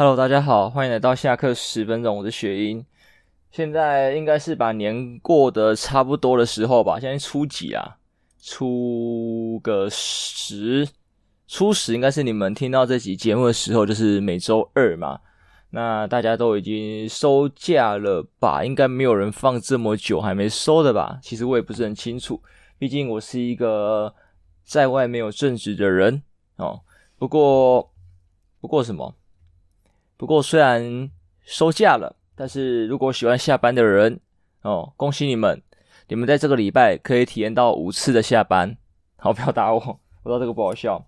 Hello，大家好，欢迎来到下课十分钟。我是雪英，现在应该是把年过得差不多的时候吧。现在初几啊？初个十，初十应该是你们听到这集节目的时候，就是每周二嘛。那大家都已经收假了吧？应该没有人放这么久还没收的吧？其实我也不是很清楚，毕竟我是一个在外没有正职的人哦。不过，不过什么？不过虽然收假了，但是如果喜欢下班的人哦，恭喜你们，你们在这个礼拜可以体验到五次的下班。好，不要打我，我知道这个不好笑。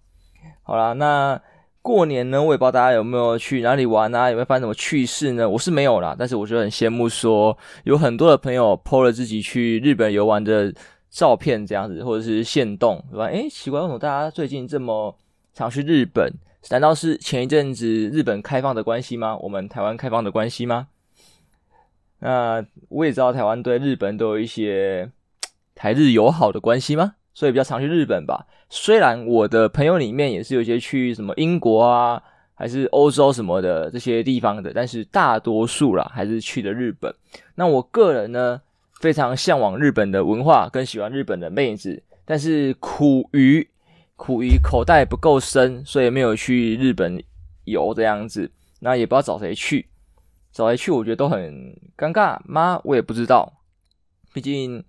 好啦，那过年呢，我也不知道大家有没有去哪里玩啊，有没有发生什么趣事呢？我是没有啦，但是我觉得很羡慕说，有很多的朋友 po 了自己去日本游玩的照片，这样子或者是限动，对吧？诶，奇怪，为什么大家最近这么常去日本？难道是前一阵子日本开放的关系吗？我们台湾开放的关系吗？那我也知道台湾对日本都有一些台日友好的关系吗？所以比较常去日本吧。虽然我的朋友里面也是有些去什么英国啊，还是欧洲什么的这些地方的，但是大多数啦还是去的日本。那我个人呢，非常向往日本的文化，跟喜欢日本的妹子，但是苦于。苦于口袋不够深，所以没有去日本游这样子。那也不知道找谁去，找谁去，我觉得都很尴尬吗？我也不知道。毕竟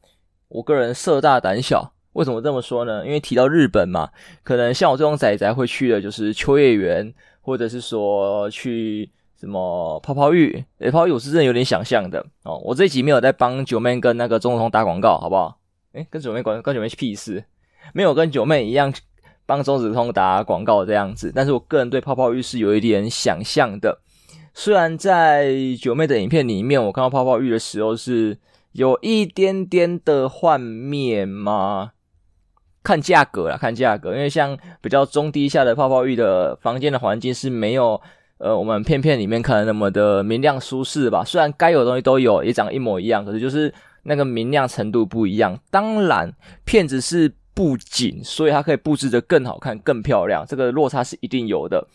我个人色大胆小。为什么这么说呢？因为提到日本嘛，可能像我这种仔仔会去的，就是秋叶原，或者是说去什么泡泡浴。诶，泡泡浴我是真的有点想象的哦。我这一集没有在帮九妹跟那个中通打广告，好不好？诶，跟九妹关跟九妹屁事，没有跟九妹一样。帮中子通打广告这样子，但是我个人对泡泡浴是有一点想象的。虽然在九妹的影片里面，我看到泡泡浴的时候是有一点点的幻灭嘛，看价格啦，看价格，因为像比较中低下的泡泡浴的房间的环境是没有呃我们片片里面看的那么的明亮舒适吧。虽然该有的东西都有，也长一模一样，可是就是那个明亮程度不一样。当然，片子是。布景，所以它可以布置得更好看、更漂亮，这个落差是一定有的，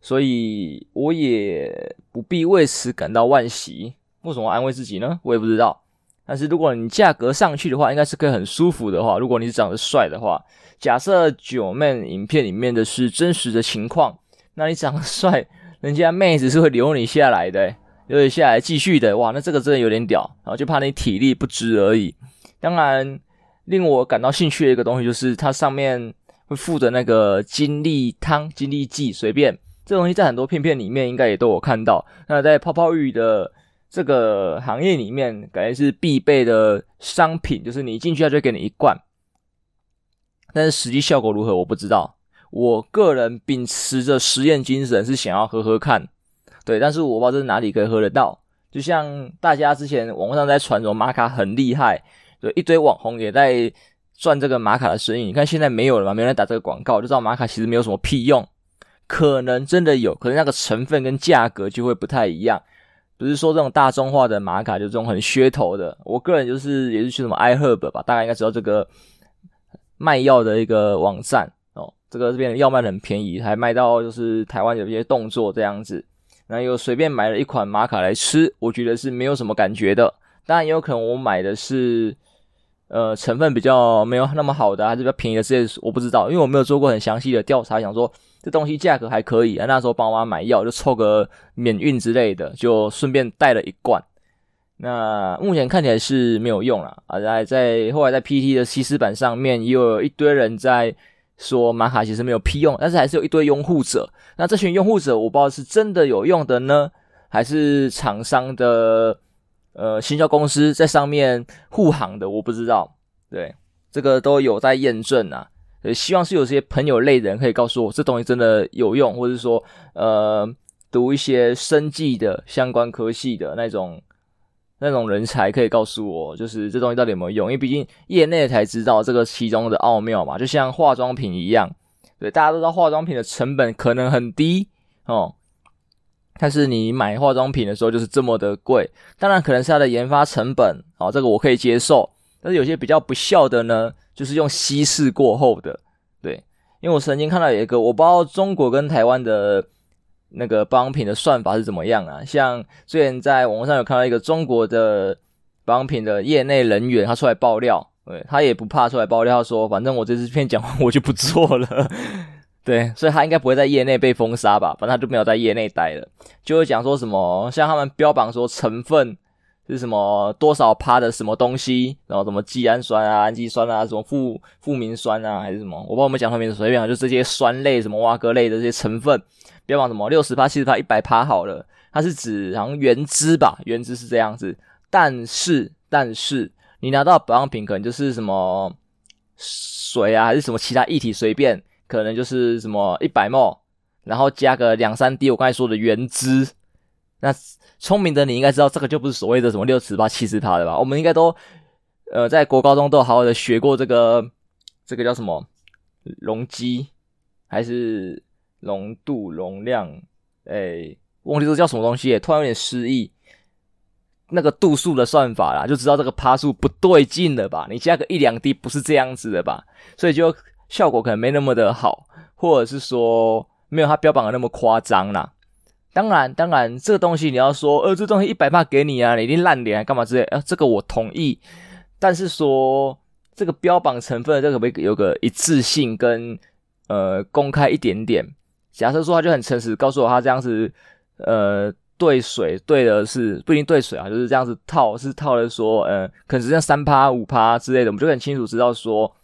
所以我也不必为此感到惋惜。为什么安慰自己呢？我也不知道。但是如果你价格上去的话，应该是可以很舒服的话。如果你是长得帅的话，假设九妹影片里面的是真实的情况，那你长得帅，人家妹子是会留你下来的，留你下来继续的。哇，那这个真的有点屌，然后就怕你体力不支而已。当然。令我感到兴趣的一个东西，就是它上面会附的那个精力汤、精力剂，随便这东西在很多片片里面应该也都有看到。那在泡泡浴的这个行业里面，感觉是必备的商品，就是你一进去它就给你一罐。但是实际效果如何，我不知道。我个人秉持着实验精神，是想要喝喝看，对，但是我不知道这是哪里可以喝得到。就像大家之前网络上在传说玛卡很厉害。对，一堆网红也在赚这个玛卡的生意。你看现在没有了嘛？没人打这个广告，就知道玛卡其实没有什么屁用。可能真的有，可是那个成分跟价格就会不太一样。不是说这种大众化的玛卡，就这种很噱头的。我个人就是也是去什么 iHerb 吧，大概应该知道这个卖药的一个网站哦。这个这边的药卖的很便宜，还卖到就是台湾有一些动作这样子。然后又随便买了一款玛卡来吃，我觉得是没有什么感觉的。当然也有可能我买的是。呃，成分比较没有那么好的，还是比较便宜的，这些我不知道，因为我没有做过很详细的调查。想说这东西价格还可以啊，那时候帮我妈买药就凑个免运之类的，就顺便带了一罐。那目前看起来是没有用了啊，在在后来在 PT 的西施版上面，又有一堆人在说玛卡其实没有屁用，但是还是有一堆拥护者。那这群拥护者，我不知道是真的有用的呢，还是厂商的。呃，行销公司在上面护航的，我不知道，对，这个都有在验证啊。呃，希望是有些朋友类人可以告诉我，这东西真的有用，或者说，呃，读一些生技的相关科系的那种那种人才可以告诉我，就是这东西到底有没有用？因为毕竟业内才知道这个其中的奥妙嘛，就像化妆品一样，对，大家都知道化妆品的成本可能很低哦。但是你买化妆品的时候就是这么的贵，当然可能是它的研发成本，好，这个我可以接受。但是有些比较不孝的呢，就是用稀释过后的，对，因为我曾经看到有一个，我不知道中国跟台湾的那个保养品的算法是怎么样啊？像之前在网络上有看到一个中国的保养品的业内人员，他出来爆料，对，他也不怕出来爆料，说反正我这支片讲完我就不做了，对，所以他应该不会在业内被封杀吧？反正他就没有在业内待了，就会讲说什么，像他们标榜说成分。是什么多少趴的什么东西，然后什么肌氨酸啊、氨基酸啊、什么富富明酸啊，还是什么？我不知道我们讲后面随便，就这些酸类、什么蛙哥类的这些成分，标榜什么六十趴、七十趴、一百趴好了，它是指好像原汁吧？原汁是这样子，但是但是你拿到保养品可能就是什么水啊，还是什么其他液体随便，可能就是什么一百 ml，然后加个两三滴我刚才说的原汁，那。聪明的你应该知道，这个就不是所谓的什么六十趴、七十趴的吧？我们应该都，呃，在国高中都好好的学过这个，这个叫什么容积，还是浓度、容量？哎，忘记这叫什么东西，突然有点失忆。那个度数的算法啦，就知道这个趴数不对劲了吧？你加个一两滴不是这样子的吧？所以就效果可能没那么的好，或者是说没有它标榜的那么夸张啦。当然，当然，这个东西你要说，呃，这东西一百帕给你啊，你一定烂脸干嘛之类，呃，这个我同意。但是说这个标榜成分，这个可不可以有个一致性跟呃公开一点点？假设说他就很诚实告诉我，他这样子呃兑水兑的是不一定兑水啊，就是这样子套是套的说，呃，可能只剩三趴五趴之类的，我们就很清楚知道说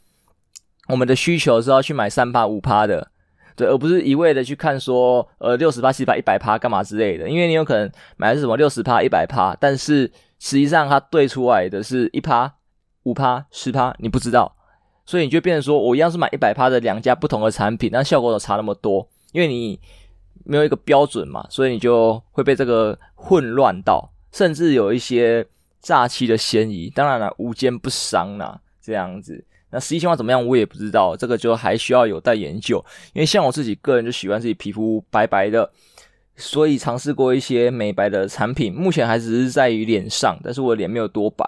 我们的需求是要去买三趴五趴的。对，而不是一味的去看说，呃，六十趴、七十趴、一百趴干嘛之类的，因为你有可能买的是什么六十趴、一百趴，但是实际上它兑出来的是一趴、五趴、十趴，你不知道，所以你就变成说我一样是买一百趴的两家不同的产品，那效果都差那么多，因为你没有一个标准嘛，所以你就会被这个混乱到，甚至有一些诈欺的嫌疑。当然了，无奸不商啦，这样子。那实际情况怎么样，我也不知道，这个就还需要有待研究。因为像我自己个人就喜欢自己皮肤白白的，所以尝试过一些美白的产品，目前还只是在于脸上，但是我脸没有多白。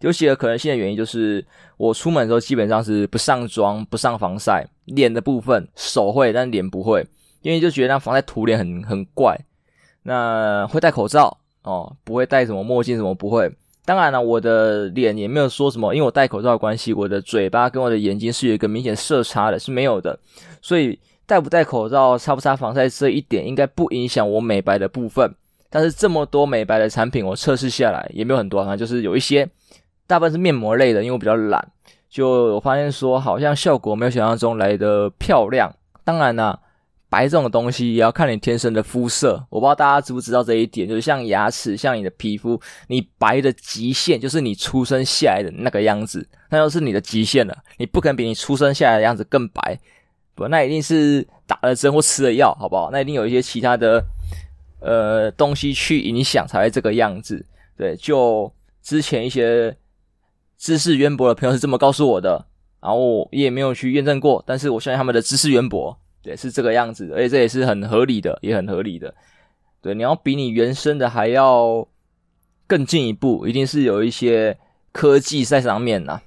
有几个可能性的原因就是，我出门的时候基本上是不上妆、不上防晒，脸的部分手会，但脸不会，因为就觉得那防晒涂脸很很怪。那会戴口罩哦，不会戴什么墨镜，什么不会。当然了，我的脸也没有说什么，因为我戴口罩的关系，我的嘴巴跟我的眼睛是有一个明显色差的，是没有的。所以戴不戴口罩、擦不擦防晒这一点，应该不影响我美白的部分。但是这么多美白的产品，我测试下来也没有很多，反正就是有一些，大部分是面膜类的，因为我比较懒，就我发现说好像效果没有想象中来的漂亮。当然啦。白这种东西也要看你天生的肤色，我不知道大家知不知道这一点，就是像牙齿，像你的皮肤，你白的极限就是你出生下来的那个样子，那就是你的极限了，你不可能比你出生下来的样子更白，不，那一定是打了针或吃了药，好不好？那一定有一些其他的呃东西去影响才会这个样子。对，就之前一些知识渊博的朋友是这么告诉我的，然后我也没有去验证过，但是我相信他们的知识渊博。对，是这个样子的，而且这也是很合理的，也很合理的。对，你要比你原生的还要更进一步，一定是有一些科技在上面呐。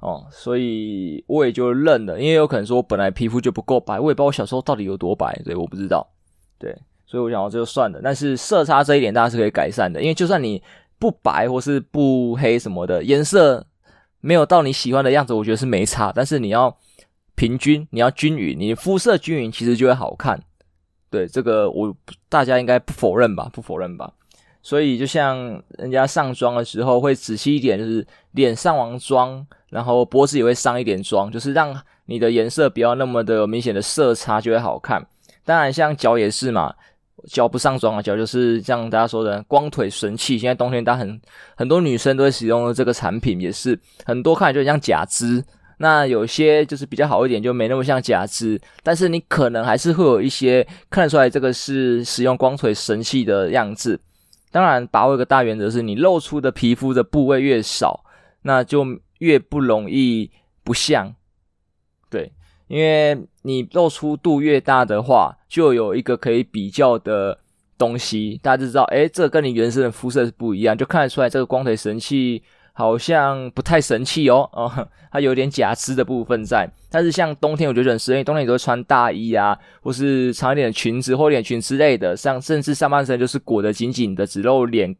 哦，所以我也就认了，因为有可能说我本来皮肤就不够白，我也不知道我小时候到底有多白，所以我不知道。对，所以我想这就算了。但是色差这一点大家是可以改善的，因为就算你不白或是不黑什么的，颜色没有到你喜欢的样子，我觉得是没差。但是你要。平均，你要均匀，你肤色均匀，其实就会好看。对，这个我大家应该不否认吧？不否认吧？所以就像人家上妆的时候会仔细一点，就是脸上完妆，然后脖子也会上一点妆，就是让你的颜色不要那么的明显的色差，就会好看。当然，像脚也是嘛，脚不上妆啊，脚就是像大家说的光腿神器。现在冬天，大家很很多女生都会使用这个产品，也是很多看起来就像假肢。那有些就是比较好一点，就没那么像假肢，但是你可能还是会有一些看得出来这个是使用光腿神器的样子。当然，把握一个大原则是，你露出的皮肤的部位越少，那就越不容易不像。对，因为你露出度越大的话，就有一个可以比较的东西，大家就知道，诶，这跟你原生的肤色是不一样，就看得出来这个光腿神器。好像不太神气哦，哦，它有点假肢的部分在。但是像冬天，我觉得很适应，冬天你都会穿大衣啊，或是长一点的裙子、厚一点裙之类的，像甚至上半身就是裹得紧紧的，只露脸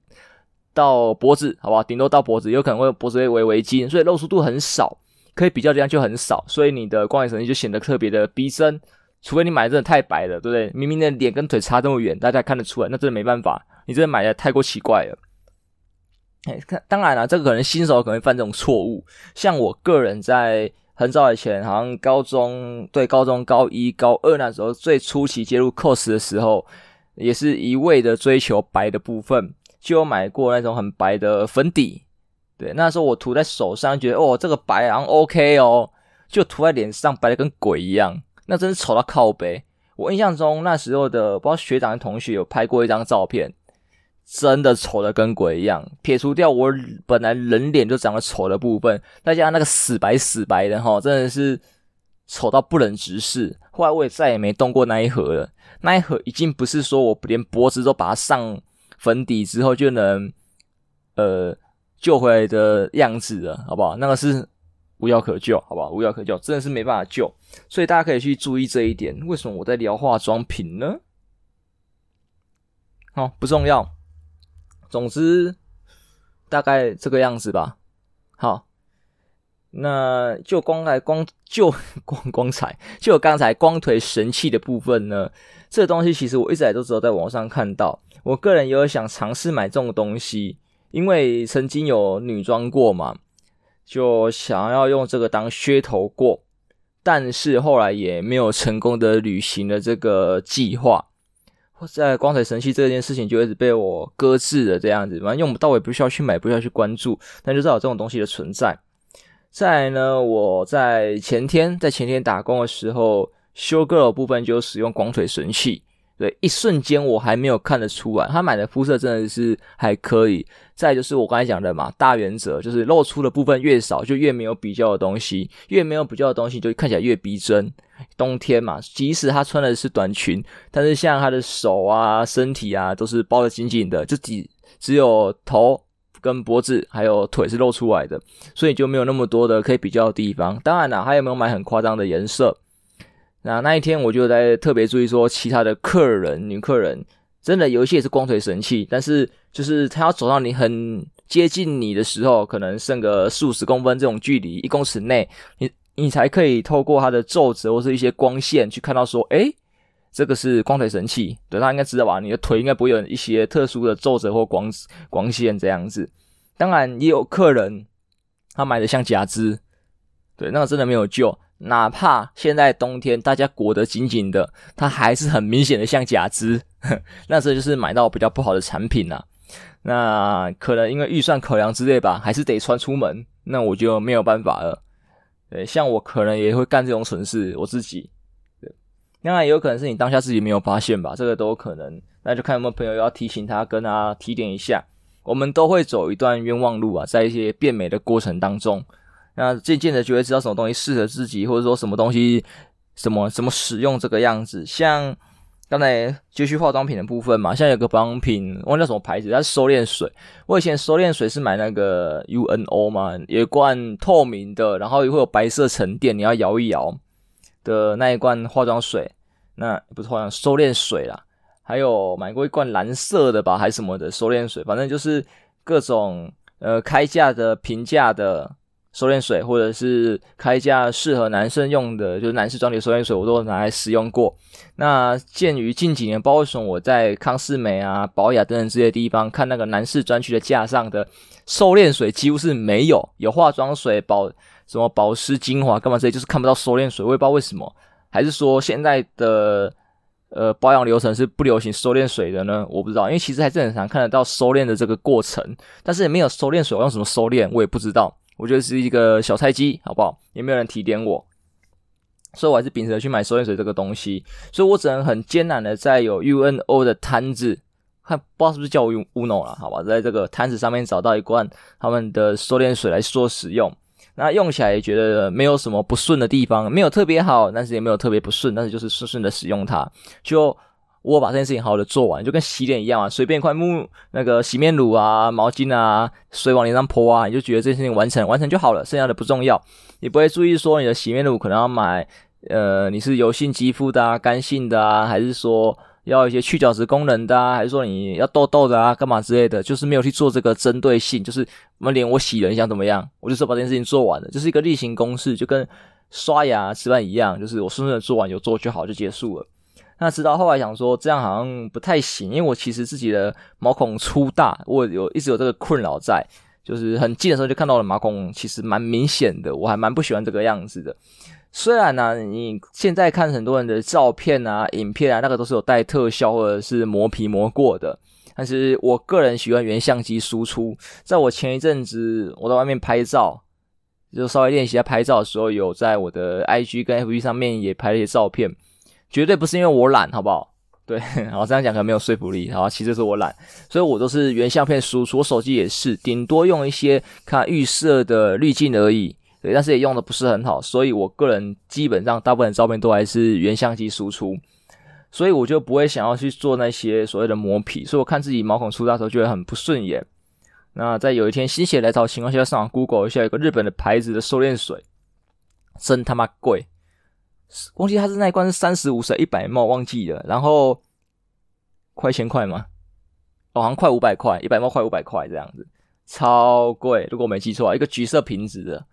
到脖子，好吧？顶多到脖子，有可能会脖子会围围巾，所以露出度很少，可以比较这样就很少，所以你的光影神器就显得特别的逼真。除非你买的真的太白了，对不对？明明的脸跟腿差这么远，大家看得出来，那真的没办法。你真的买的太过奇怪了。哎，看，当然了，这个可能新手可能会犯这种错误。像我个人在很早以前，好像高中对高中高一、高二那时候最初期接入 cos 的时候，也是一味的追求白的部分，就有买过那种很白的粉底。对，那时候我涂在手上，觉得哦，这个白好像 OK 哦，就涂在脸上，白的跟鬼一样。那真是丑到靠北！我印象中那时候的不知道学长的同学有拍过一张照片，真的丑的跟鬼一样。撇除掉我本来人脸就长得丑的部分，再加上那个死白死白的哈，真的是丑到不忍直视。后来我也再也没动过那一盒了。那一盒已经不是说我连脖子都把它上粉底之后就能呃救回来的样子了，好不好？那个是。无药可救，好不好？无药可救，真的是没办法救，所以大家可以去注意这一点。为什么我在聊化妆品呢？好、哦，不重要。总之，大概这个样子吧。好，那就光来光就 光光彩，就刚才光腿神器的部分呢。这东西其实我一直来都只有在网上看到。我个人也有想尝试买这种东西，因为曾经有女装过嘛。就想要用这个当噱头过，但是后来也没有成功的履行了这个计划。在光腿神器这件事情就一直被我搁置了，这样子，反正用不到，我也不需要去买，不需要去关注，但就知道有这种东西的存在。再来呢，我在前天在前天打工的时候，修 girl 部分就使用光腿神器。对，一瞬间我还没有看得出来，他买的肤色真的是还可以。再就是我刚才讲的嘛，大原则就是露出的部分越少，就越没有比较的东西，越没有比较的东西就看起来越逼真。冬天嘛，即使他穿的是短裙，但是像他的手啊、身体啊都是包得紧紧的，就只只有头跟脖子还有腿是露出来的，所以就没有那么多的可以比较的地方。当然啦，他有没有买很夸张的颜色？那那一天我就在特别注意说，其他的客人、女客人，真的有一些也是光腿神器，但是就是他要走到你很接近你的时候，可能剩个四五十公分这种距离，一公尺内，你你才可以透过他的皱褶或是一些光线去看到说，诶，这个是光腿神器，对，他应该知道吧？你的腿应该不会有一些特殊的皱褶或光光线这样子。当然也有客人他买的像假肢，对，那个真的没有救。哪怕现在冬天大家裹得紧紧的，它还是很明显的像假肢，那这就是买到比较不好的产品啦。那可能因为预算考量之类吧，还是得穿出门，那我就没有办法了。对，像我可能也会干这种蠢事，我自己。对，当然也有可能是你当下自己没有发现吧，这个都有可能。那就看有没有朋友要提醒他，跟他提点一下。我们都会走一段冤枉路啊，在一些变美的过程当中。那渐渐的就会知道什么东西适合自己，或者说什么东西什么怎么使用这个样子。像刚才继续化妆品的部分嘛，像有个保养品，忘记叫什么牌子，它是收敛水。我以前收敛水是买那个 UNO 嘛，有一罐透明的，然后也会有白色沉淀，你要摇一摇的那一罐化妆水。那不是化妆收敛水啦，还有买过一罐蓝色的吧，还是什么的收敛水，反正就是各种呃开价的、平价的。收敛水，或者是开价适合男生用的，就是男士专利收敛水，我都拿来使用过。那鉴于近几年，包括说我在康是美啊、宝雅等等这些地方看那个男士专区的架上的收敛水，几乎是没有，有化妆水、保什么保湿精华干嘛这些，就是看不到收敛水。我也不知道为什么，还是说现在的呃保养流程是不流行收敛水的呢？我不知道，因为其实还是很常看得到收敛的这个过程，但是也没有收敛水，我用什么收敛，我也不知道。我觉得是一个小菜鸡，好不好？也没有人提点我，所以我还是秉持着去买收敛水这个东西。所以我只能很艰难的在有 UNO 的摊子，看不知道是不是叫我用 UNO 了，好吧？在这个摊子上面找到一罐他们的收敛水来做使用。那用起来也觉得没有什么不顺的地方，没有特别好，但是也没有特别不顺，但是就是顺顺的使用它。就我把这件事情好好的做完，就跟洗脸一样啊，随便一块木那个洗面乳啊、毛巾啊，水往脸上泼啊，你就觉得这件事情完成完成就好了，剩下的不重要，你不会注意说你的洗面乳可能要买，呃，你是油性肌肤的啊、干性的啊，还是说要一些去角质功能的啊，还是说你要痘痘的啊、干嘛之类的，就是没有去做这个针对性，就是我脸我洗了，你想怎么样？我就说把这件事情做完了，就是一个例行公事，就跟。刷牙、吃饭一样，就是我顺顺的做完有做就好，就结束了。那直到后来想说这样好像不太行，因为我其实自己的毛孔粗大，我有一直有这个困扰在，就是很近的时候就看到了毛孔其实蛮明显的，我还蛮不喜欢这个样子的。虽然呢、你现在看很多人的照片啊、影片啊，那个都是有带特效或者是磨皮磨过的，但是我个人喜欢原相机输出。在我前一阵子我在外面拍照。就稍微练习一下拍照的时候，有在我的 IG 跟 FB 上面也拍了一些照片，绝对不是因为我懒，好不好？对，我这样讲可能没有说服力，然后其实是我懒，所以我都是原相片输出，我手机也是，顶多用一些看预设的滤镜而已，对，但是也用的不是很好，所以我个人基本上大部分的照片都还是原相机输出，所以我就不会想要去做那些所谓的磨皮，所以我看自己毛孔粗大的时候觉得很不顺眼。那在有一天心血来潮情况下，上网 Google 一下，有个日本的牌子的收敛水，真他妈贵！忘记它是那一罐是三十五升一百 ml，忘记了。然后快一千块吗？哦，好像快五百块，一百 ml 快五百块这样子，超贵！如果我没记错，一个橘色瓶子的，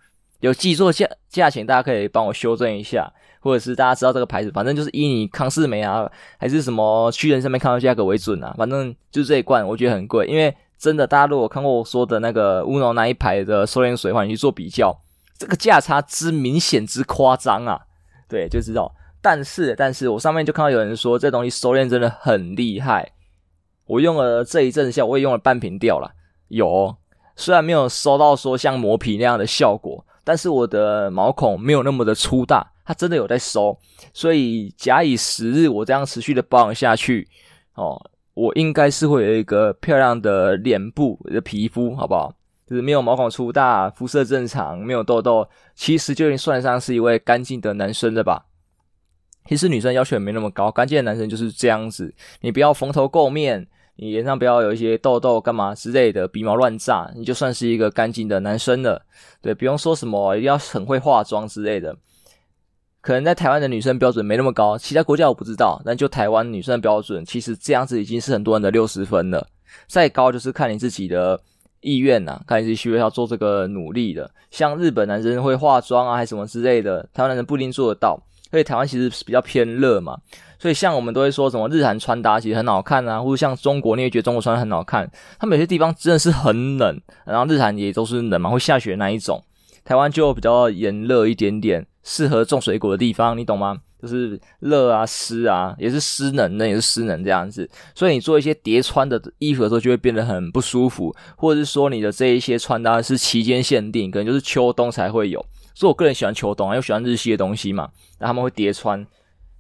有记错价价钱，大家可以帮我修正一下，或者是大家知道这个牌子，反正就是以你康士美啊，还是什么屈臣上面看到价格为准啊，反正就是这一罐，我觉得很贵，因为。真的，大家如果看过我说的那个乌龙那一排的收敛水的话，你去做比较，这个价差之明显之夸张啊！对，就知道。但是，但是我上面就看到有人说这东西收敛真的很厉害。我用了这一阵下，我也用了半瓶掉了。有，虽然没有收到说像磨皮那样的效果，但是我的毛孔没有那么的粗大，它真的有在收。所以假以时日，我这样持续的保养下去，哦。我应该是会有一个漂亮的脸部的皮肤，好不好？就是没有毛孔粗大，肤色正常，没有痘痘，其实就已经算得上是一位干净的男生了吧？其实女生要求也没那么高，干净的男生就是这样子。你不要蓬头垢面，你脸上不要有一些痘痘干嘛之类的，鼻毛乱炸，你就算是一个干净的男生了。对，不用说什么一定要很会化妆之类的。可能在台湾的女生标准没那么高，其他国家我不知道。但就台湾女生的标准，其实这样子已经是很多人的六十分了。再高就是看你自己的意愿呐、啊，看你自己需不需要做这个努力的。像日本男生会化妆啊，还什么之类的，台湾男生不一定做得到。所以台湾其实是比较偏热嘛，所以像我们都会说什么日韩穿搭其实很好看啊，或者像中国你也觉得中国穿得很好看。他们有些地方真的是很冷，然后日韩也都是冷嘛，会下雪那一种。台湾就比较炎热一点点。适合种水果的地方，你懂吗？就是热啊、湿啊，也是湿冷，那也是湿冷这样子。所以你做一些叠穿的衣服的时候，就会变得很不舒服，或者是说你的这一些穿搭是期间限定，可能就是秋冬才会有。所以我个人喜欢秋冬啊，又喜欢日系的东西嘛，那他们会叠穿，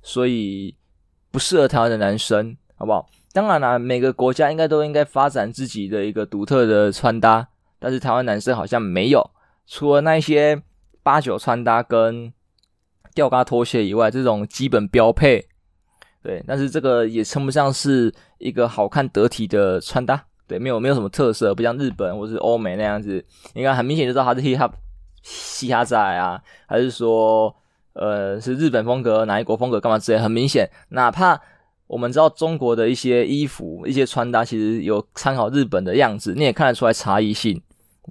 所以不适合台湾的男生，好不好？当然啦，每个国家应该都应该发展自己的一个独特的穿搭，但是台湾男生好像没有，除了那些。八九穿搭跟吊嘎拖鞋以外，这种基本标配，对，但是这个也称不上是一个好看得体的穿搭，对，没有没有什么特色，不像日本或是欧美那样子，你看很明显就知道它是 hip hop 嘻哈仔啊，还是说呃是日本风格哪一国风格干嘛之类，很明显，哪怕我们知道中国的一些衣服一些穿搭其实有参考日本的样子，你也看得出来差异性，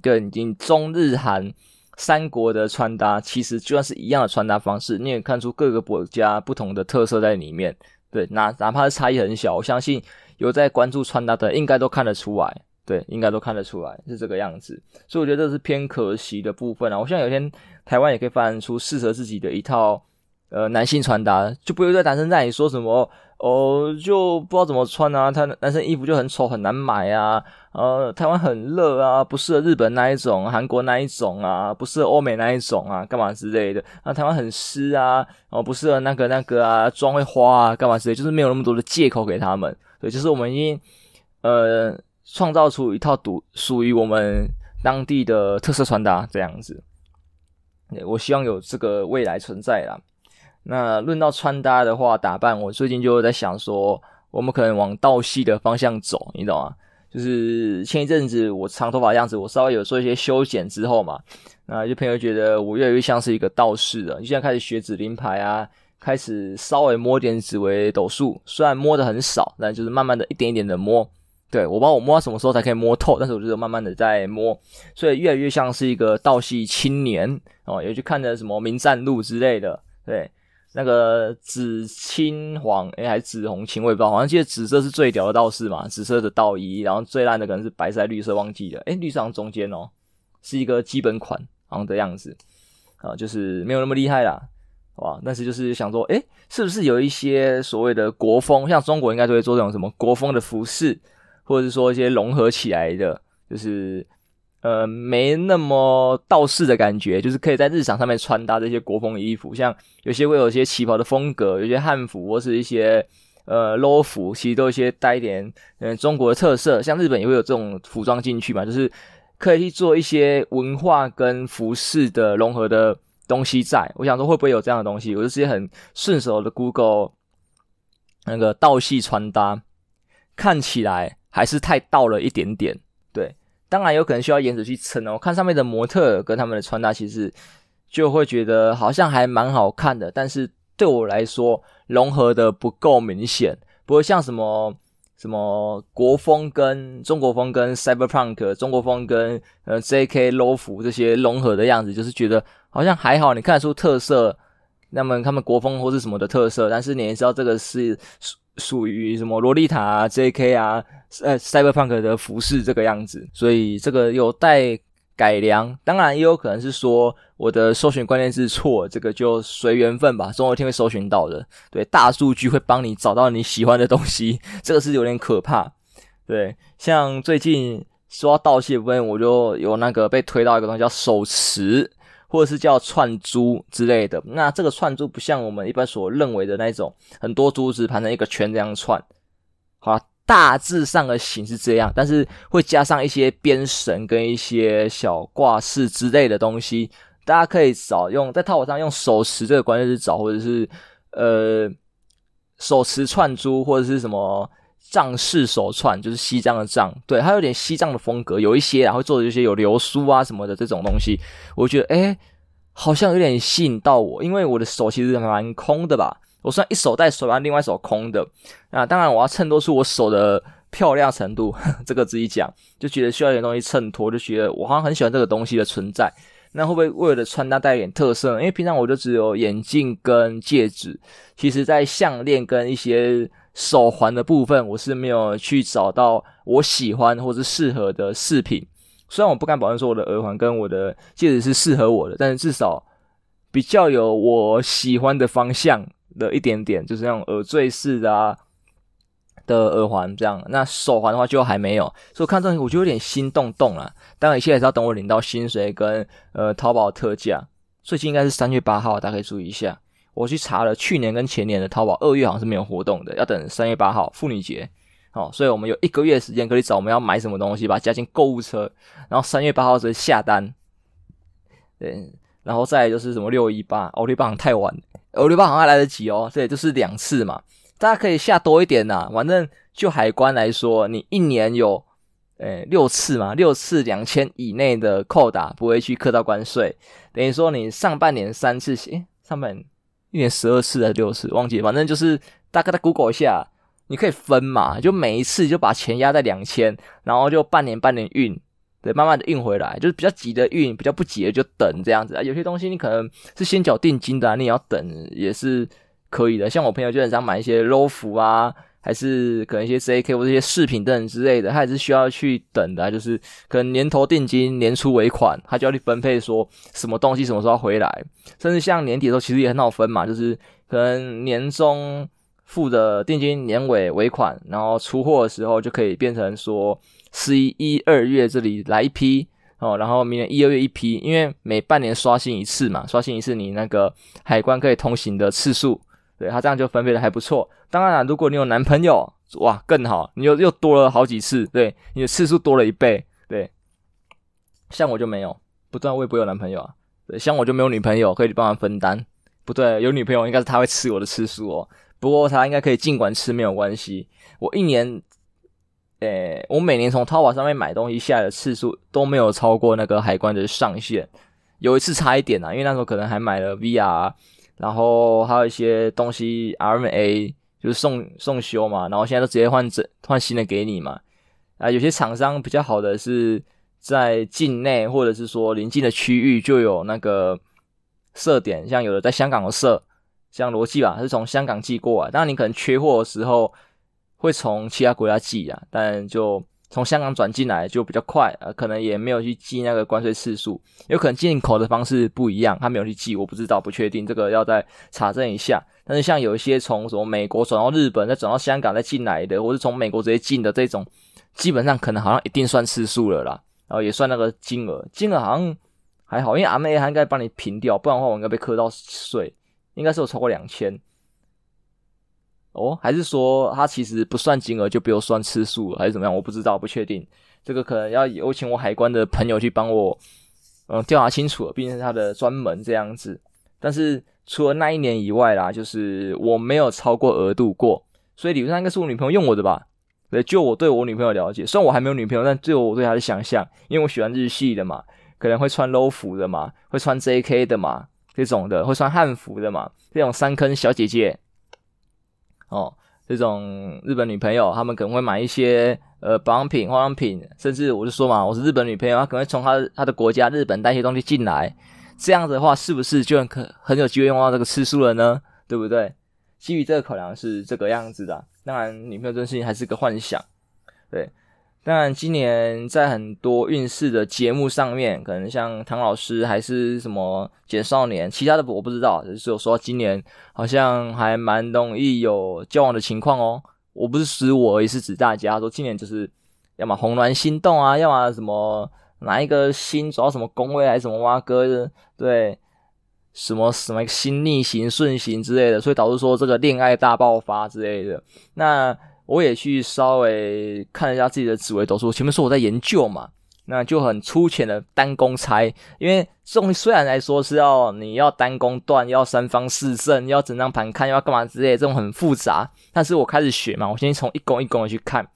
对，已经中日韩。三国的穿搭其实就算是一样的穿搭方式，你也看出各个国家不同的特色在里面。对，哪哪怕是差异很小，我相信有在关注穿搭的应该都看得出来。对，应该都看得出来是这个样子。所以我觉得这是偏可惜的部分啊。我希望有一天台湾也可以发展出适合自己的一套呃男性穿搭，就不会在男生在你说什么。哦，就不知道怎么穿啊，他男生衣服就很丑，很难买啊。呃，台湾很热啊，不适合日本那一种，韩国那一种啊，不适合欧美那一种啊，干嘛之类的。啊，台湾很湿啊，哦，不适合那个那个啊，妆会花啊，干嘛之类，就是没有那么多的借口给他们。对，就是我们已经呃创造出一套独属于我们当地的特色穿搭这样子。我希望有这个未来存在啦。那论到穿搭的话，打扮，我最近就在想说，我们可能往道系的方向走，你懂吗？就是前一阵子我长头发的样子，我稍微有做一些修剪之后嘛，那有些朋友觉得我越来越像是一个道士了，就现在开始学紫灵牌啊，开始稍微摸点紫微斗数，虽然摸的很少，但就是慢慢的一点一点的摸。对，我不知道我摸到什么时候才可以摸透，但是我觉得慢慢的在摸，所以越来越像是一个道系青年哦，也去看的什么《名战录》之类的，对。那个紫青黄，诶还是紫红青，我也不知道，好像记得紫色是最屌的道士嘛，紫色的道衣，然后最烂的可能是白色、绿色，忘记了。诶绿色中间哦，是一个基本款，好像的样子，啊，就是没有那么厉害啦，好吧？但是就是想说，诶是不是有一些所谓的国风，像中国应该都会做这种什么国风的服饰，或者是说一些融合起来的，就是。呃，没那么道士的感觉，就是可以在日常上面穿搭这些国风衣服，像有些会有一些旗袍的风格，有些汉服或是一些呃 Lo 服，其实都有一些带一点嗯中国的特色。像日本也会有这种服装进去嘛，就是可以去做一些文化跟服饰的融合的东西在。我想说会不会有这样的东西？我就直接很顺手的 Google 那个道系穿搭，看起来还是太道了一点点，当然有可能需要颜值去撑哦。我看上面的模特跟他们的穿搭，其实就会觉得好像还蛮好看的。但是对我来说，融合的不够明显，不会像什么什么国风跟中国风跟 Cyberpunk，中国风跟呃 JK Lo 服这些融合的样子，就是觉得好像还好，你看得出特色。那么他们国风或是什么的特色，但是你也知道这个是属于什么洛丽塔啊、JK 啊。呃，Cyberpunk 的服饰这个样子，所以这个有待改良。当然，也有可能是说我的搜寻关键字错，这个就随缘分吧，总有一天会搜寻到的。对，大数据会帮你找到你喜欢的东西，这个是有点可怕。对，像最近说到道系的部分，我就有那个被推到一个东西叫手持，或者是叫串珠之类的。那这个串珠不像我们一般所认为的那种，很多珠子盘成一个圈这样串，好。大致上的形是这样，但是会加上一些编绳跟一些小挂饰之类的东西。大家可以找用在淘宝上用手持这个关键字找，或者是呃手持串珠，或者是什么藏式手串，就是西藏的藏，对，它有点西藏的风格，有一些然后做的一些有流苏啊什么的这种东西，我觉得诶好像有点吸引到我，因为我的手其实蛮空的吧。我虽然一手戴手环，另外一手空的，啊，当然我要衬托出我手的漂亮程度，这个自己讲，就觉得需要一点东西衬托，就觉得我好像很喜欢这个东西的存在。那会不会为了穿搭带一点特色？因为平常我就只有眼镜跟戒指，其实在项链跟一些手环的部分，我是没有去找到我喜欢或是适合的饰品。虽然我不敢保证说我的耳环跟我的戒指是适合我的，但是至少比较有我喜欢的方向。的一点点，就是那种耳坠式的啊的耳环这样，那手环的话就还没有，所以看这我就有点心动动了。当然，一切还是要等我领到薪水跟呃淘宝特价，最近应该是三月八号，大家可以注意一下。我去查了去年跟前年的淘宝，二月好像是没有活动的，要等三月八号妇女节。哦，所以我们有一个月时间可以找我们要买什么东西，把它加进购物车，然后三月八号直接下单。对，然后再就是什么六一八，奥利棒太晚。欧六八好像还来得及哦，这也，就是两次嘛，大家可以下多一点呐。反正就海关来说，你一年有诶六次嘛，六次两千以内的扣打不会去扣到关税，等于说你上半年三次，诶上半年一年十二次还是六次，忘记，反正就是大概在 Google 一下，你可以分嘛，就每一次就把钱压在两千，然后就半年半年运。对，慢慢的运回来，就是比较急的运，比较不急的就等这样子啊。有些东西你可能是先缴定金的，你也要等也是可以的。像我朋友就很想买一些 Lo 服啊，还是可能一些 JK 或者一些饰品等等之类的，他也是需要去等的。就是可能年头定金，年初尾款，他就要去分配说什么东西什么时候回来。甚至像年底的时候，其实也很好分嘛，就是可能年中付的定金，年尾尾款，然后出货的时候就可以变成说。十一、一二月这里来一批哦，然后明年一、二月一批，因为每半年刷新一次嘛，刷新一次你那个海关可以通行的次数，对，他这样就分配的还不错。当然了，如果你有男朋友，哇，更好，你又又多了好几次，对，你的次数多了一倍，对。像我就没有，不对，我也不有男朋友啊，对，像我就没有女朋友可以帮忙分担，不对，有女朋友应该是他会吃我的次数哦。不过他应该可以尽管吃没有关系。我一年，诶，我每年从淘宝上面买东西下来的次数都没有超过那个海关的上限。有一次差一点啊，因为那时候可能还买了 VR，然后还有一些东西 RMA 就是送送修嘛，然后现在都直接换整换新的给你嘛。啊，有些厂商比较好的是在境内或者是说临近的区域就有那个设点，像有的在香港的设，像罗技吧，是从香港寄过来。当然你可能缺货的时候会从其他国家寄啊，但就。从香港转进来就比较快，呃，可能也没有去记那个关税次数，有可能进口的方式不一样，他没有去记，我不知道，不确定，这个要再查证一下。但是像有一些从什么美国转到日本，再转到香港再进来的，或是从美国直接进的这种，基本上可能好像一定算次数了啦，然后也算那个金额，金额好像还好，因为 M A 它应该帮你平掉，不然的话我应该被扣到税，应该是有超过两千。哦，还是说他其实不算金额就不用算次数，还是怎么样？我不知道，不确定。这个可能要有请我海关的朋友去帮我，嗯，调查清楚。毕竟是他的专门这样子。但是除了那一年以外啦，就是我没有超过额度过，所以理论上应该是我女朋友用我的吧？对，就我对我女朋友了解，虽然我还没有女朋友，但就我对她的想象，因为我喜欢日系的嘛，可能会穿 low 服的嘛，会穿 JK 的嘛，这种的，会穿汉服的嘛，这种三坑小姐姐。哦，这种日本女朋友，他们可能会买一些呃保养品、化妆品，甚至我就说嘛，我是日本女朋友，她可能会从她她的国家日本带一些东西进来，这样子的话，是不是就很可很有机会用到这个次数了呢？对不对？基于这个考量是这个样子的，当然女朋友这件事情还是个幻想，对。当然，今年在很多运势的节目上面，可能像唐老师还是什么简少年，其他的我不知道。就是有说今年好像还蛮容易有交往的情况哦。我不是指我，也是指大家说今年就是要么红鸾心动啊，要么什么哪一个星走到什么宫位还是什么挖哥，对，什么什么星逆行顺行之类的，所以导致说这个恋爱大爆发之类的。那。我也去稍微看了一下自己的紫微斗数，前面说我在研究嘛，那就很粗浅的单宫猜，因为这种虽然来说是要你要单宫断，要三方四正，要整张盘看，要干嘛之类，这种很复杂。但是我开始学嘛，我先从一宫一宫的去看，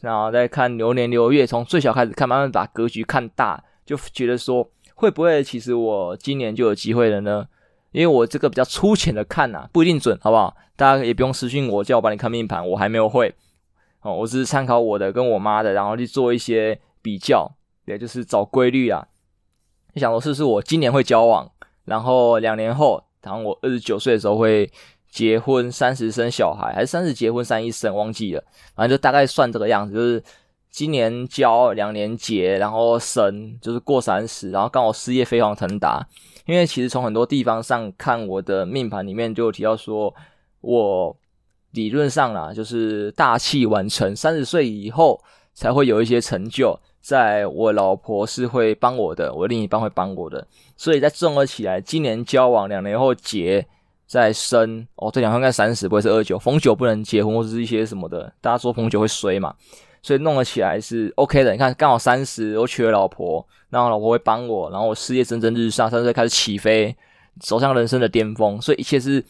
然后再看流年流月，从最小开始看，慢慢把格局看大，就觉得说会不会其实我今年就有机会了呢？因为我这个比较粗浅的看呐、啊，不一定准，好不好？大家也不用私信我，叫我帮你看命盘，我还没有会哦。我只是参考我的跟我妈的，然后去做一些比较，也就是找规律啊。你想说是不是我今年会交往，然后两年后，然后我二十九岁的时候会结婚，三十生小孩，还是三十结婚三一生，忘记了，反正就大概算这个样子，就是今年交，两年结，然后生，就是过三十，然后刚好事业飞黄腾达。因为其实从很多地方上看，我的命盘里面就有提到说，我理论上啦，就是大器晚成，三十岁以后才会有一些成就。在我老婆是会帮我的，我另一半会帮我的，所以在综合起来，今年交往，两年后结，再生。哦，这两个应该三十，不会是二九，逢九不能结婚或者是一些什么的，大家说逢九会衰嘛。所以弄了起来是 OK 的，你看刚好三十，我娶了老婆，然后老婆会帮我，然后我事业蒸蒸日上，三十岁开始起飞，走向人生的巅峰，所以一切是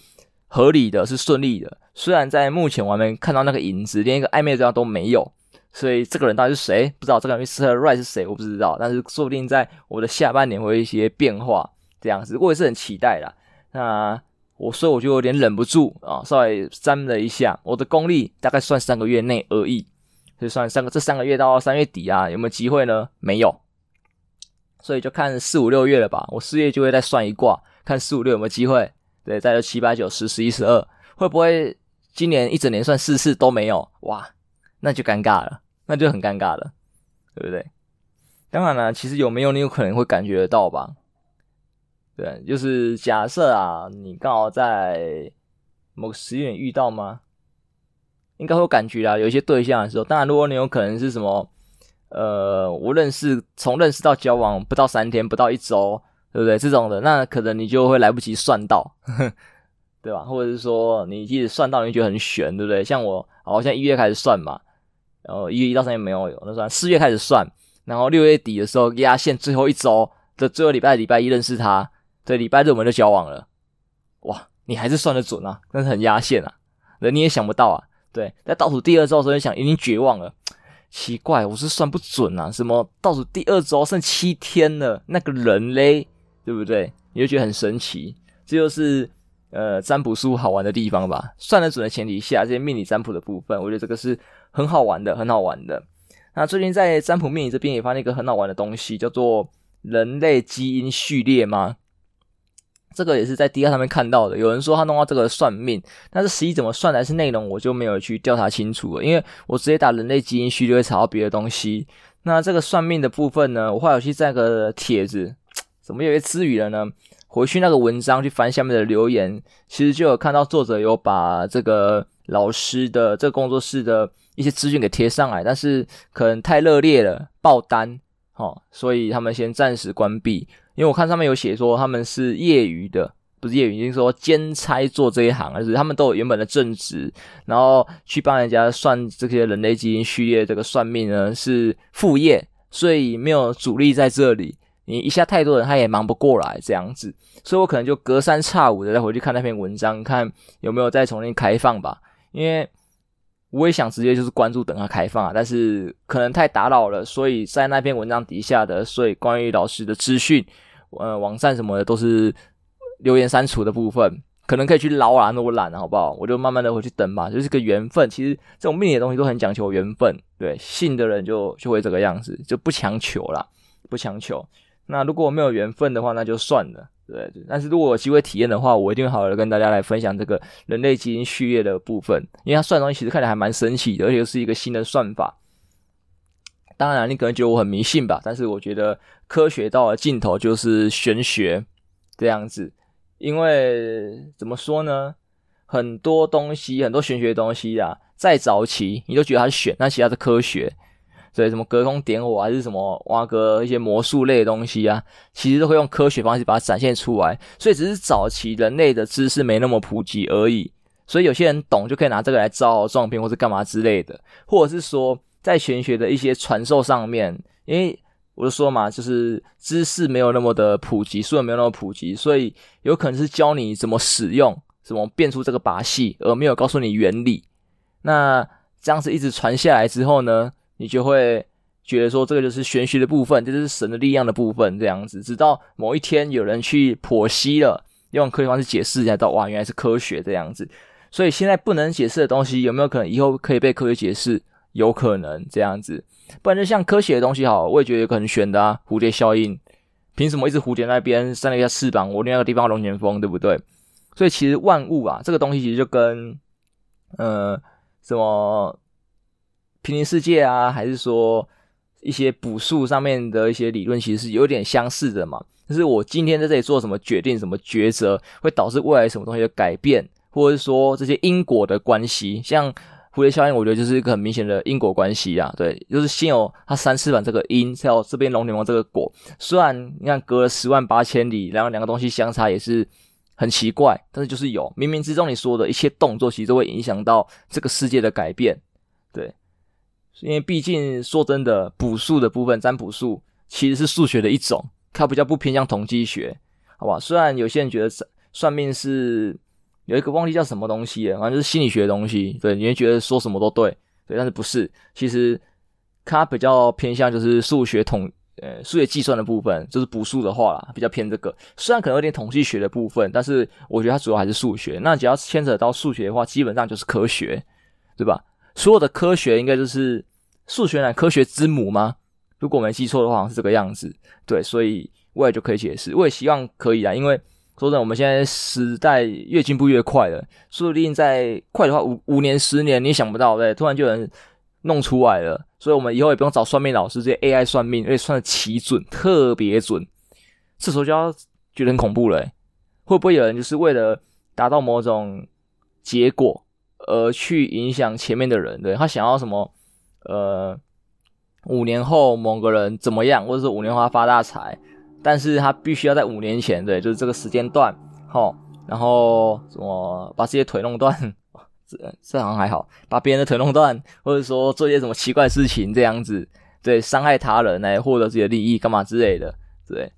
合理的，是顺利的。虽然在目前我还没看到那个影子，连一个暧昧的对象都没有，所以这个人到底是谁？不知道这个人 Mr. Right 是谁？我不知道，但是说不定在我的下半年会有一些变化，这样子我也是很期待的。那我所以我就有点忍不住啊，稍微沾了一下，我的功力大概算三个月内而已。就算三个这三个月到三月底啊，有没有机会呢？没有，所以就看四五六月了吧。我四月就会再算一卦，看四五六有没有机会。对，再有七八九十十一十二，会不会今年一整年算四次都没有？哇，那就尴尬了，那就很尴尬了，对不对？当然了，其实有没有你有可能会感觉得到吧？对，就是假设啊，你刚好在某个时间点遇到吗？应该会有感觉啦，有一些对象的时候，当然，如果你有可能是什么，呃，我认识从认识到交往不到三天，不到一周，对不对？这种的，那可能你就会来不及算到，对吧？或者是说，你即使算到，你觉得很悬，对不对？像我，好像一月开始算嘛，然后一月一到三月没有有，那算四月开始算，然后六月底的时候压线最后一周的最后礼拜礼拜一认识他，对，礼拜日我们就交往了，哇，你还是算得准啊，但是很压线啊。那你也想不到啊。对，在倒数第二周的时候，你想已经绝望了。奇怪，我是算不准啊，什么倒数第二周剩七天了，那个人嘞，对不对？你就觉得很神奇。这就是呃占卜书好玩的地方吧。算得准的前提下，这些命理占卜的部分，我觉得这个是很好玩的，很好玩的。那最近在占卜命理这边也发现一个很好玩的东西，叫做人类基因序列吗？这个也是在 Dcard 上面看到的，有人说他弄到这个算命，但是实际怎么算还是内容，我就没有去调查清楚了，因为我直接打人类基因序列会查到别的东西。那这个算命的部分呢，我后来有去在个帖子，怎么有些词语了呢？回去那个文章去翻下面的留言，其实就有看到作者有把这个老师的这个工作室的一些资讯给贴上来，但是可能太热烈了，爆单，哦，所以他们先暂时关闭。因为我看上面有写说他们是业余的，不是业余，就是说兼差做这一行，而是他们都有原本的正职，然后去帮人家算这些人类基因序列这个算命呢是副业，所以没有主力在这里。你一下太多人，他也忙不过来这样子，所以我可能就隔三差五的再回去看那篇文章，看有没有再重新开放吧。因为我也想直接就是关注等它开放啊，但是可能太打扰了，所以在那篇文章底下的，所以关于老师的资讯。呃，网站什么的都是留言删除的部分，可能可以去捞啊，那我懒了，好不好？我就慢慢的回去等吧，就是个缘分。其实这种命理的东西都很讲求缘分，对，信的人就就会这个样子，就不强求啦，不强求。那如果我没有缘分的话，那就算了，对。但是如果有机会体验的话，我一定会好好的跟大家来分享这个人类基因序列的部分，因为它算东西其实看起来还蛮神奇的，而且是一个新的算法。当然，你可能觉得我很迷信吧，但是我觉得科学到了尽头就是玄学这样子。因为怎么说呢，很多东西，很多玄学的东西啊，在早期你都觉得它是玄，那其他是科学。所以什么隔空点火还是什么挖个一些魔术类的东西啊，其实都会用科学方式把它展现出来。所以只是早期人类的知识没那么普及而已。所以有些人懂就可以拿这个来招摇撞骗或是干嘛之类的，或者是说。在玄学的一些传授上面，因为我就说嘛，就是知识没有那么的普及，书也没有那么普及，所以有可能是教你怎么使用，怎么变出这个把戏，而没有告诉你原理。那这样子一直传下来之后呢，你就会觉得说这个就是玄学的部分，这就是神的力量的部分，这样子。直到某一天有人去剖析了，用科学方式解释，才知道哇，原来是科学这样子。所以现在不能解释的东西，有没有可能以后可以被科学解释？有可能这样子，不然就像科学的东西好，我也觉得有可能选的啊。蝴蝶效应，凭什么一只蝴蝶那边扇了一下翅膀，我另外一个地方龙卷风，对不对？所以其实万物啊，这个东西其实就跟呃什么平行世界啊，还是说一些补术上面的一些理论，其实是有点相似的嘛。就是我今天在这里做什么决定、什么抉择，会导致未来什么东西的改变，或者是说这些因果的关系，像。蝴蝶效应，我觉得就是一个很明显的因果关系啊，对，就是先有它三翅膀这个因，才有这边龙卷风这个果。虽然你看隔了十万八千里，然后两个东西相差也是很奇怪，但是就是有，冥冥之中你说的一切动作，其实都会影响到这个世界的改变，对。因为毕竟说真的，卜术的部分，占卜术其实是数学的一种，它比较不偏向统计学，好吧？虽然有些人觉得算命是。有一个忘记叫什么东西，反正就是心理学的东西。对，你会觉得说什么都对，对，但是不是？其实它比较偏向就是数学统，呃，数学计算的部分，就是补数的话啦，比较偏这个。虽然可能有点统计学的部分，但是我觉得它主要还是数学。那只要牵扯到数学的话，基本上就是科学，对吧？所有的科学应该就是数学乃科学之母吗？如果我没记错的话，好像是这个样子。对，所以我也就可以解释，我也希望可以啊，因为。说真的，我们现在时代越进步越快了，说不定在快的话五五年十年，你想不到对，突然就有人弄出来了，所以我们以后也不用找算命老师，这些 AI 算命，而且算的奇准，特别准，这时候就要觉得很恐怖了，会不会有人就是为了达到某种结果而去影响前面的人？对，他想要什么？呃，五年后某个人怎么样，或者是五年后他发大财？但是他必须要在五年前，对，就是这个时间段，齁，然后什么把自己的腿弄断，这这好像还好，把别人的腿弄断，或者说做一些什么奇怪的事情这样子，对，伤害他人来获得自己的利益干嘛之类的，对，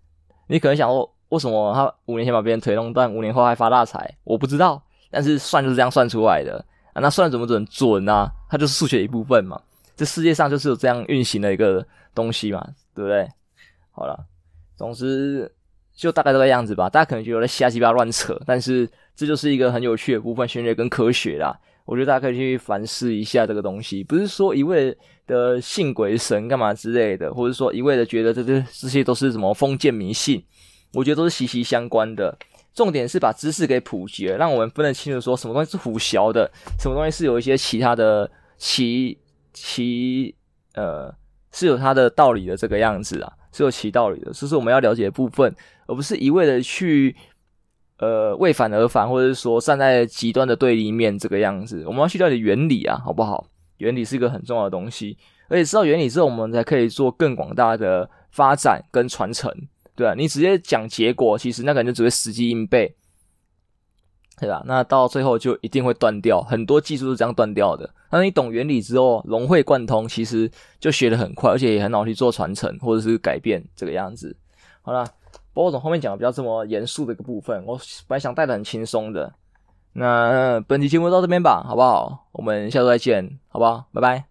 你可能想说，为什么他五年前把别人腿弄断，五年后还发大财？我不知道，但是算就是这样算出来的。啊，那算准不准？准啊，它就是数学一部分嘛。这世界上就是有这样运行的一个东西嘛，对不对？好了，总之就大概这个样子吧。大家可能觉得在瞎鸡巴乱扯，但是这就是一个很有趣的部分，玄学跟科学啦。我觉得大家可以去反思一下这个东西，不是说一味的信鬼神干嘛之类的，或者说一味的觉得这这这些都是什么封建迷信。我觉得都是息息相关的。重点是把知识给普及了，让我们分得清楚说什么东西是唬洨的，什么东西是有一些其他的其其呃是有它的道理的这个样子啊，是有其道理的，这是我们要了解的部分，而不是一味的去呃为反而反，或者是说站在极端的对立面这个样子。我们要去了解原理啊，好不好？原理是一个很重要的东西，而且知道原理之后，我们才可以做更广大的发展跟传承。对啊，你直接讲结果，其实那个人就只会死记硬背，对吧？那到最后就一定会断掉，很多技术是这样断掉的。那你懂原理之后，融会贯通，其实就学得很快，而且也很好去做传承或者是改变这个样子。好了，不过我从后面讲的比较这么严肃的一个部分，我本来想带的很轻松的。那本期节目到这边吧，好不好？我们下周再见，好不好？拜拜。